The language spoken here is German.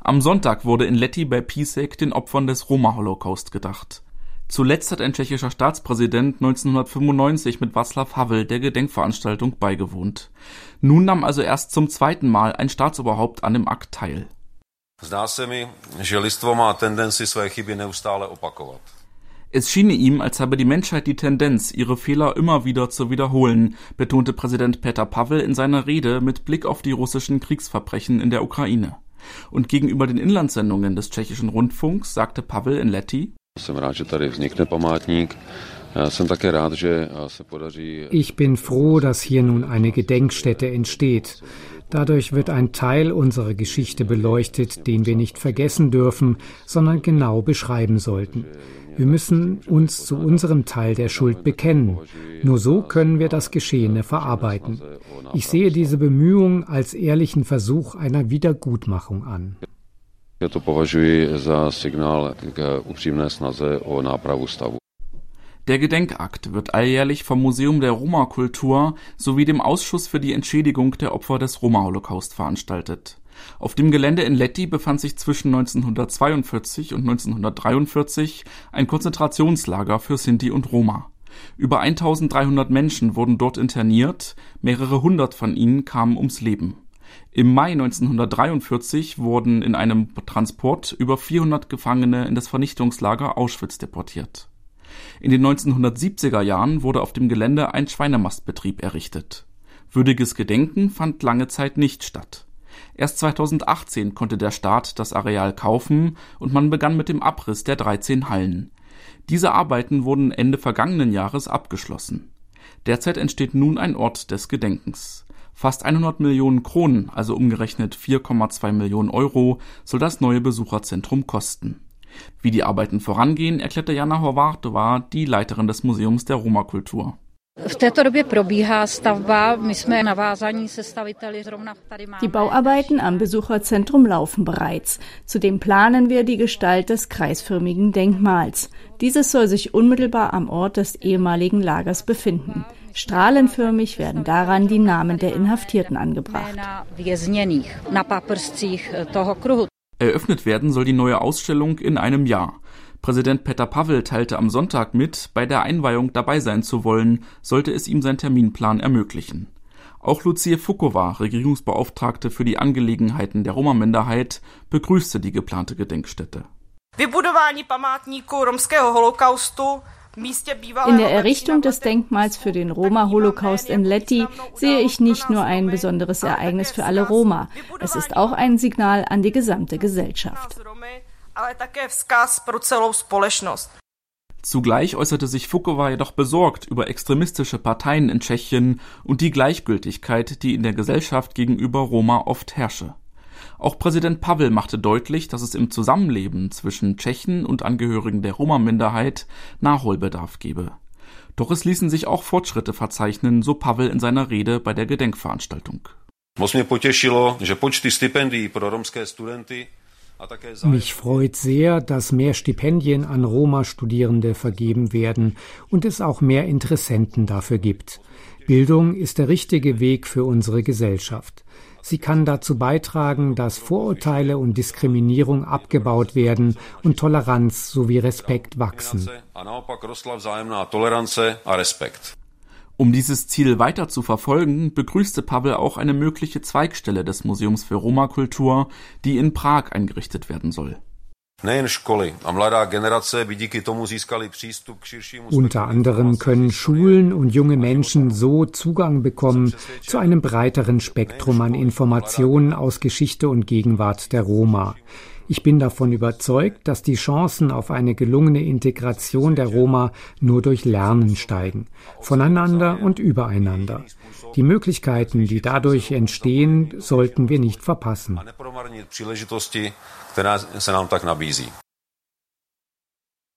Am Sonntag wurde in Lety bei Písek den Opfern des Roma-Holocaust gedacht. Zuletzt hat ein tschechischer Staatspräsident 1995 mit Václav Havel der Gedenkveranstaltung beigewohnt. Nun nahm also erst zum zweiten Mal ein Staatsoberhaupt an dem Akt teil. Es schiene ihm, als habe die Menschheit die Tendenz, ihre Fehler immer wieder zu wiederholen, betonte Präsident Peter Pavel in seiner Rede mit Blick auf die russischen Kriegsverbrechen in der Ukraine. Und gegenüber den Inlandssendungen des tschechischen Rundfunks sagte Pavel in Letty, ich bin froh, dass hier nun eine Gedenkstätte entsteht. Dadurch wird ein Teil unserer Geschichte beleuchtet, den wir nicht vergessen dürfen, sondern genau beschreiben sollten. Wir müssen uns zu unserem Teil der Schuld bekennen. Nur so können wir das Geschehene verarbeiten. Ich sehe diese Bemühungen als ehrlichen Versuch einer Wiedergutmachung an. Ja to považuji za signál k upřímné snaze o nápravu stavu. Der Gedenkakt wird alljährlich vom Museum der Roma-Kultur sowie dem Ausschuss für die Entschädigung der Opfer des Roma-Holocaust veranstaltet. Auf dem Gelände in Letti befand sich zwischen 1942 und 1943 ein Konzentrationslager für Sinti und Roma. Über 1300 Menschen wurden dort interniert, mehrere hundert von ihnen kamen ums Leben. Im Mai 1943 wurden in einem Transport über 400 Gefangene in das Vernichtungslager Auschwitz deportiert in den 1970er Jahren wurde auf dem Gelände ein Schweinemastbetrieb errichtet. Würdiges Gedenken fand lange Zeit nicht statt. Erst 2018 konnte der Staat das Areal kaufen und man begann mit dem Abriss der 13 Hallen. Diese Arbeiten wurden Ende vergangenen Jahres abgeschlossen. Derzeit entsteht nun ein Ort des Gedenkens. Fast 100 Millionen Kronen, also umgerechnet 4,2 Millionen Euro, soll das neue Besucherzentrum kosten wie die Arbeiten vorangehen, erklärte Jana Horváthová, die Leiterin des Museums der Roma-Kultur. Die Bauarbeiten am Besucherzentrum laufen bereits. Zudem planen wir die Gestalt des kreisförmigen Denkmals. Dieses soll sich unmittelbar am Ort des ehemaligen Lagers befinden. Strahlenförmig werden daran die Namen der Inhaftierten angebracht. Eröffnet werden soll die neue Ausstellung in einem Jahr. Präsident Peter Pavel teilte am Sonntag mit, bei der Einweihung dabei sein zu wollen, sollte es ihm sein Terminplan ermöglichen. Auch Lucie Fukova, Regierungsbeauftragte für die Angelegenheiten der Roma-Minderheit, begrüßte die geplante Gedenkstätte. Vybudování památníku romského holokaustu in der Errichtung des Denkmals für den Roma-Holocaust in Letti sehe ich nicht nur ein besonderes Ereignis für alle Roma, es ist auch ein Signal an die gesamte Gesellschaft. Zugleich äußerte sich Fukova jedoch besorgt über extremistische Parteien in Tschechien und die Gleichgültigkeit, die in der Gesellschaft gegenüber Roma oft herrsche. Auch Präsident Pavel machte deutlich, dass es im Zusammenleben zwischen Tschechen und Angehörigen der Roma-Minderheit Nachholbedarf gebe. Doch es ließen sich auch Fortschritte verzeichnen, so Pavel in seiner Rede bei der Gedenkveranstaltung. Mich freut sehr, dass mehr Stipendien an Roma-Studierende vergeben werden und es auch mehr Interessenten dafür gibt. Bildung ist der richtige Weg für unsere Gesellschaft. Sie kann dazu beitragen, dass Vorurteile und Diskriminierung abgebaut werden und Toleranz sowie Respekt wachsen. Um dieses Ziel weiter zu verfolgen, begrüßte Pavel auch eine mögliche Zweigstelle des Museums für Roma-Kultur, die in Prag eingerichtet werden soll. Unter anderem können Schulen und junge Menschen so Zugang bekommen zu einem breiteren Spektrum an Informationen aus Geschichte und Gegenwart der Roma. Ich bin davon überzeugt, dass die Chancen auf eine gelungene Integration der Roma nur durch Lernen steigen, voneinander und übereinander. Die Möglichkeiten, die dadurch entstehen, sollten wir nicht verpassen.